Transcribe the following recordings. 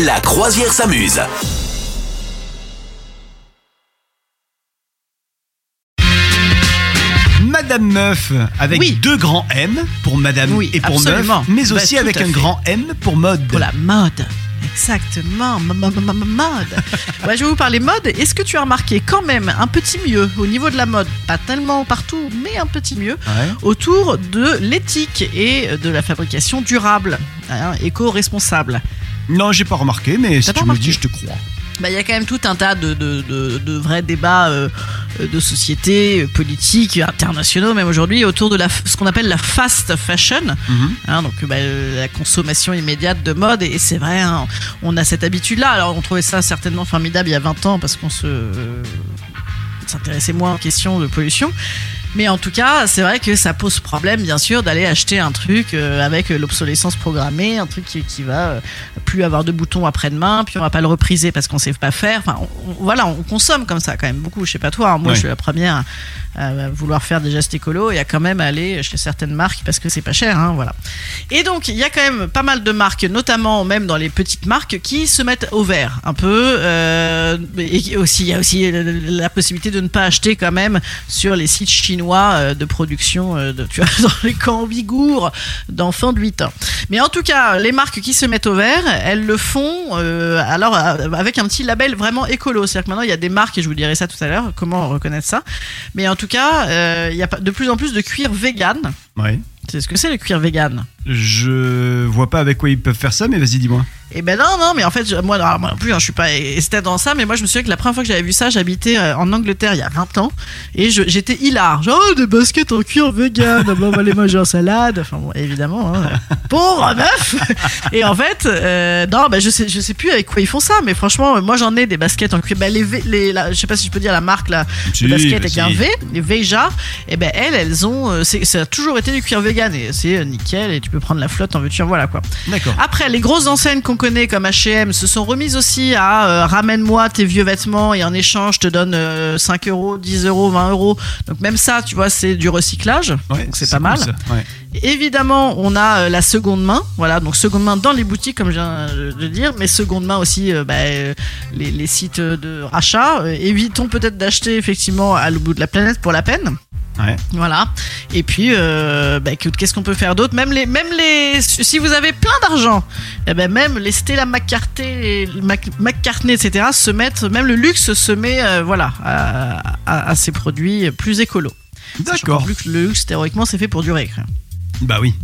La croisière s'amuse. Madame Meuf avec Oui. deux grands M pour Madame Oui, et pour absolument. Meuf, mais Bah, aussi tout avec à un fait. grand M pour mode. Pour la mode. Exactement, m- m- m- m- mode. Ouais, je vais vous parler mode. Est-ce que tu as remarqué quand même un petit mieux au niveau de la mode? Pas tellement partout, mais un petit mieux Ouais. autour de l'éthique et de la fabrication durable, hein, éco-responsable. Non, j'ai pas remarqué, mais si tu me dis, je te crois. Bah, Il y a quand même tout un tas de, de- de- de vrais débats euh, de société, euh, politiques, internationaux même aujourd'hui, autour de la, ce qu'on appelle la fast fashion, Mhm. hein, donc bah, euh, la consommation immédiate de mode. Et c'est vrai, hein, on a cette habitude-là. Alors on trouvait ça certainement formidable il y a 20 ans parce qu'on se euh, s'intéressait moins aux questions de pollution. Mais en tout cas, c'est vrai que ça pose problème, bien sûr, d'aller acheter un truc euh, avec euh, l'obsolescence programmée, un truc qui, qui va euh, plus avoir de boutons après-demain, puis on va pas le repriser parce qu'on sait pas faire. Enfin, on- on- voilà, on consomme comme ça quand même beaucoup. Je sais pas toi, hein, moi je suis la première à vouloir faire des gestes écolos et à quand même aller chez certaines marques parce que c'est pas cher, hein, voilà. Et donc il y a quand même pas mal de marques, notamment même dans les petites marques, qui se mettent au vert un peu. euh, et aussi il y a aussi la possibilité de ne pas acheter quand même sur les sites chinois euh, de production euh, de, tu vois, dans les camps ouïghours d'enfants de 8 ans. Mais en tout cas, les marques qui se mettent au vert, elles le font euh, alors avec un petit label vraiment écolo. C'est-à-dire que maintenant il y a des marques et je vous dirai ça tout à l'heure, comment reconnaître ça. Mais en tout cas, euh, il y a pas- de plus en plus de cuir vegan. Ouais. C'est ce que c'est le cuir vegan Je vois pas avec quoi ils peuvent faire ça, mais vas-y, dis-moi. Eh ben non, non, mais en fait, moi, non plus, hein, je suis pas esthète dans ça, mais moi je me souviens que la première fois que j'avais vu ça, j'habitais euh, en Angleterre il y a 20 ans, et j'étais hilar. Genre, oh, des baskets en cuir vegan, bon, on va les manger en salade. Enfin, bon, évidemment, hein, pauvre meuf Et en fait, euh, non, bah, je, sais, je sais plus avec quoi ils font ça, mais franchement, moi j'en ai des baskets en cuir. Bah, les, les, la- je sais pas si je peux dire la marque là, Si, de basket bah, avec si. un V, les Veja, et ben elles, elles ont, euh, ça a toujours été du cuir vegan, et c'est nickel, et tu peux prendre la flotte en veux-tu, en voilà quoi. D'accord. Après, les grosses enseignes qu'on connaît comme H&M se sont remises aussi à euh, ramène-moi tes vieux vêtements et en échange je te donne euh, 5 euros, 10 euros, 20 euros. Donc même ça, tu vois, c'est du recyclage. Ouais, donc c'est cool, pas mal. Ouais. Évidemment, on a euh, la seconde main. Voilà, donc seconde main dans les boutiques, comme je viens euh, de dire, mais seconde main aussi bah, les, les sites de rachat. Évitons peut-être d'acheter effectivement à l'autre bout de la planète pour la peine. Ouais. Voilà. Et puis, euh, bah, écoute, qu'est-ce qu'on peut faire d'autre? Même les, même les, si vous avez plein d'argent, eh ben même les Stella McCartney, Mac- McCartney, etc. se mettent, même le luxe se met, euh, voilà, à, à- à ces produits plus écolos. D'accord. Le luxe, théoriquement, c'est fait pour durer. Bah oui.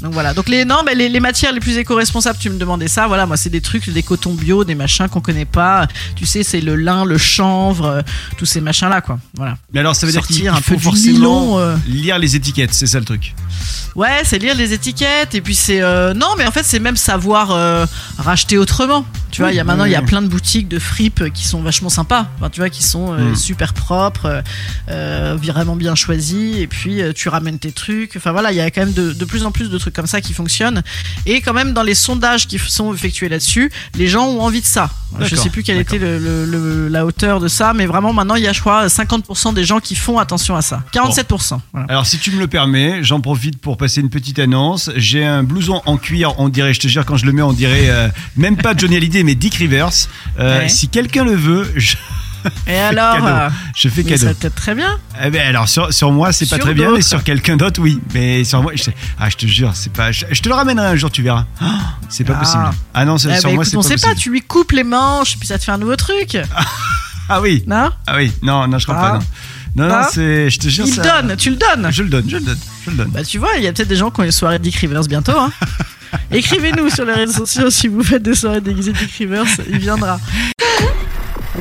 Donc voilà. Donc les non, mais les, les matières les plus éco-responsables, tu me demandais ça. Voilà, moi c'est des trucs, des cotons bio, des machins qu'on connaît pas. Tu sais, c'est le lin, le chanvre, euh, tous ces machins là, quoi. Voilà. Mais alors, ça veut dire qu'il Sortir il un peu faut forcément nylon, euh. lire les étiquettes, c'est ça le truc. Ouais, c'est lire les étiquettes et puis c'est euh, non, mais en fait c'est même savoir racheter autrement. Tu vois, il y a maintenant il y a plein de boutiques de fripes qui sont vachement sympas. Enfin, tu vois, qui sont euh, Mm. super propres, euh, vraiment bien choisis. Et puis euh, tu ramènes tes trucs. Enfin voilà, il y a quand même de, de plus en plus de trucs comme ça qui fonctionnent. Et quand même dans les sondages qui sont effectués là-dessus, les gens ont envie de ça. Je D'accord, sais plus quelle était le, le- le- la hauteur de ça, mais vraiment maintenant il y a je crois 50% des gens qui font attention à ça. 47%. Voilà. Alors, si tu me le permets, j'en profite pour passer une petite annonce. J'ai un blouson en cuir, on dirait, je te jure, quand je le mets, on dirait euh, même pas Johnny Hallyday, mais Dick Rivers. Euh, Ouais. Si quelqu'un le veut, je, Et alors, euh, je fais cadeau. ça peut être très bien. Eh ben alors sur, sur moi c'est pas très bien mais sur quelqu'un d'autre oui mais sur moi je, ah je te jure c'est pas je, je te le ramènerai un jour tu verras Ah, c'est pas Ah. possible ah non c'est- Eh sur ben, moi c'est on pas sait pas, tu lui coupes les manches, puis ça te fait un nouveau truc. ah oui Non? Ah oui non non je crois Ah. pas non non, non? c'est je te jure Il ça- donne, tu le donnes. je le donne je le donne je le donne Bah tu vois, il y a peut-être des gens qui ont une soirée Dick Rivers bientôt. Hein. Écrivez-nous sur les réseaux sociaux si vous faites des soirées déguisées Dick Rivers, il viendra.